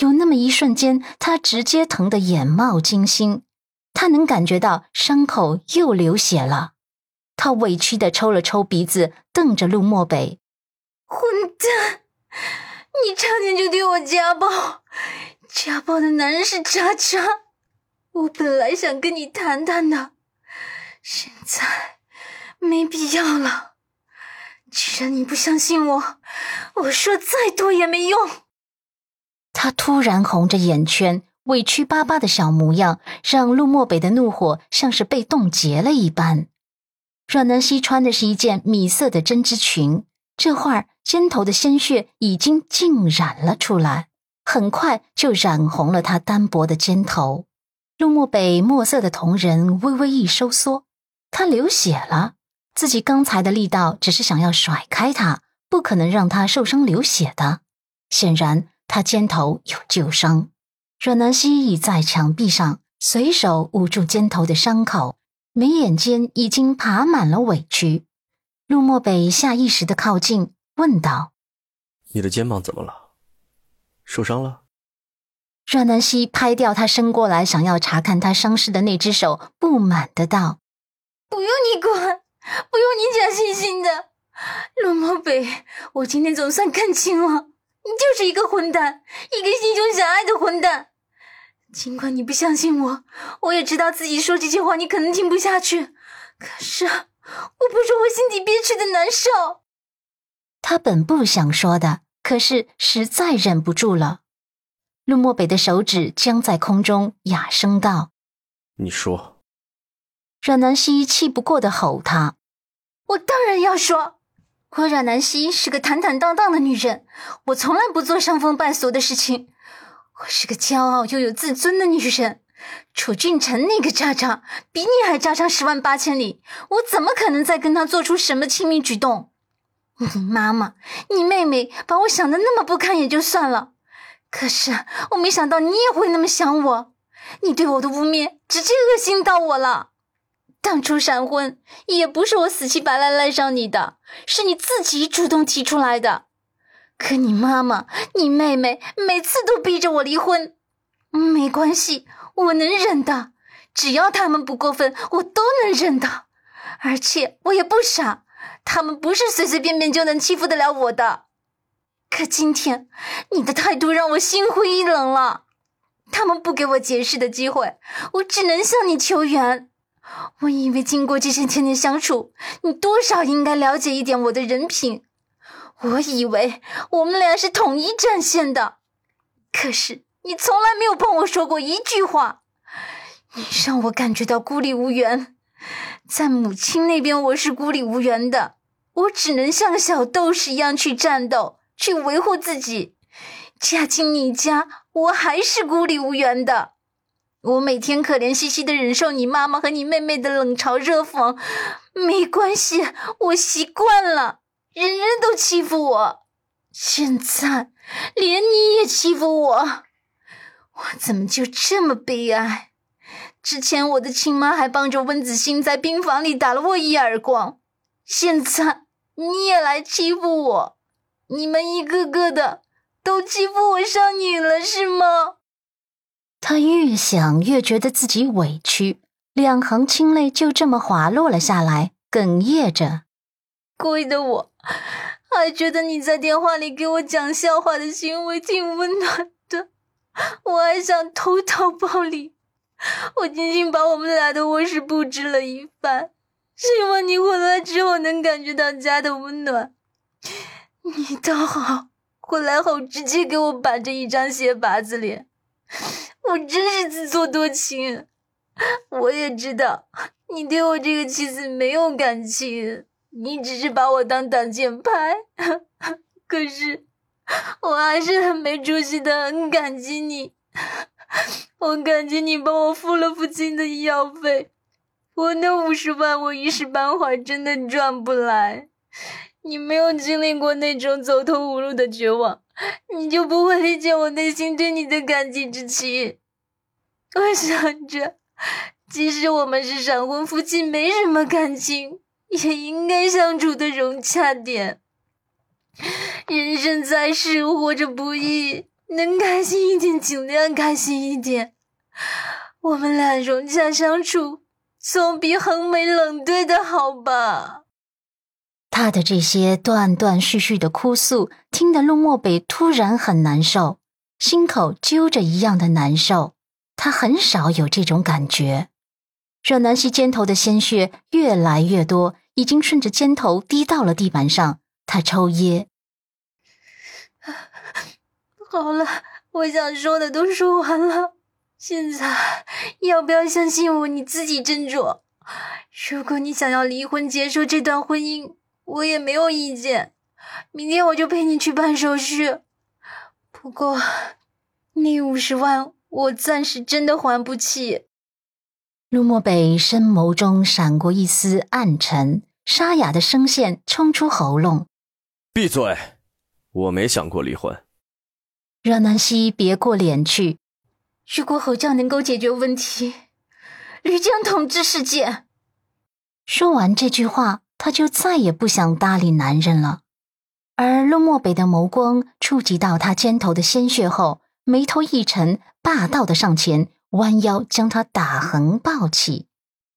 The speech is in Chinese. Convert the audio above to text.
有那么一瞬间，他直接疼得眼冒金星。他能感觉到伤口又流血了，他委屈的抽了抽鼻子，瞪着陆漠北：“混蛋！你差点就对我家暴，家暴的男人是渣渣。我本来想跟你谈谈的，现在没必要了。既然你不相信我，我说再多也没用。”他突然红着眼圈。委屈巴巴的小模样，让陆漠北的怒火像是被冻结了一般。阮南希穿的是一件米色的针织裙，这会儿肩头的鲜血已经浸染了出来，很快就染红了她单薄的肩头。陆漠北墨色的瞳仁微微一收缩，他流血了。自己刚才的力道只是想要甩开他，不可能让他受伤流血的。显然，他肩头有旧伤。阮南希倚在墙壁上，随手捂住肩头的伤口，眉眼间已经爬满了委屈。陆漠北下意识的靠近，问道：“你的肩膀怎么了？受伤了？”阮南希拍掉他伸过来想要查看他伤势的那只手，不满的道：“不用你管，不用你假惺惺的。陆漠北，我今天总算看清了，你就是一个混蛋，一个心胸狭隘的混蛋。”尽管你不相信我，我也知道自己说这些话你可能听不下去。可是我不说，我心底憋屈的难受。他本不想说的，可是实在忍不住了。陆漠北的手指僵在空中，哑声道：“你说。”阮南希气不过的吼他：“我当然要说，我阮南希是个坦坦荡荡的女人，我从来不做伤风败俗的事情。”我是个骄傲又有自尊的女人，楚俊辰那个渣渣比你还渣上十万八千里，我怎么可能再跟他做出什么亲密举动？你妈妈、你妹妹把我想的那么不堪也就算了，可是我没想到你也会那么想我。你对我的污蔑直接恶心到我了。当初闪婚也不是我死乞白赖赖上你的，是你自己主动提出来的。可你妈妈、你妹妹每次都逼着我离婚，没关系，我能忍的，只要他们不过分，我都能忍的。而且我也不傻，他们不是随随便便就能欺负得了我的。可今天你的态度让我心灰意冷了，他们不给我解释的机会，我只能向你求援。我以为经过这些天的相处，你多少应该了解一点我的人品。我以为我们俩是统一战线的，可是你从来没有帮我说过一句话，你让我感觉到孤立无援。在母亲那边，我是孤立无援的，我只能像小斗士一样去战斗，去维护自己。嫁进你家，我还是孤立无援的。我每天可怜兮兮的忍受你妈妈和你妹妹的冷嘲热讽，没关系，我习惯了。人人都欺负我，现在连你也欺负我，我怎么就这么悲哀？之前我的亲妈还帮着温子欣在病房里打了我一耳光，现在你也来欺负我，你们一个个的都欺负我上瘾了是吗？他越想越觉得自己委屈，两行清泪就这么滑落了下来，哽咽着。亏的我，还觉得你在电话里给我讲笑话的行为挺温暖的，我还想偷偷抱你。我精心把我们俩的卧室布置了一番，希望你回来之后能感觉到家的温暖。你倒好，回来后直接给我板着一张鞋拔子脸，我真是自作多情。我也知道你对我这个妻子没有感情。你只是把我当挡箭牌，可是我还是很没出息的，很感激你。我感激你帮我付了父亲的医药费，我那五十万我一时半会儿真的赚不来。你没有经历过那种走投无路的绝望，你就不会理解我内心对你的感激之情。我想着，即使我们是闪婚夫妻，没什么感情。也应该相处的融洽点。人生在世，活着不易，能开心一点尽量开心一点。我们俩融洽相处，总比横眉冷对的好吧？他的这些断断续续的哭诉，听得陆漠北突然很难受，心口揪着一样的难受。他很少有这种感觉。阮南希肩头的鲜血越来越多，已经顺着肩头滴到了地板上。他抽噎。好了，我想说的都说完了。现在要不要相信我？你自己斟酌。如果你想要离婚，结束这段婚姻，我也没有意见。明天我就陪你去办手续。不过，那五十万我暂时真的还不起。陆漠北深眸中闪过一丝暗沉，沙哑的声线冲出喉咙：“闭嘴！我没想过离婚。”阮南希别过脸去：“如果吼叫能够解决问题，吕江统治世界。”说完这句话，他就再也不想搭理男人了。而陆漠北的眸光触及到他肩头的鲜血后，眉头一沉，霸道的上前。弯腰将他打横抱起。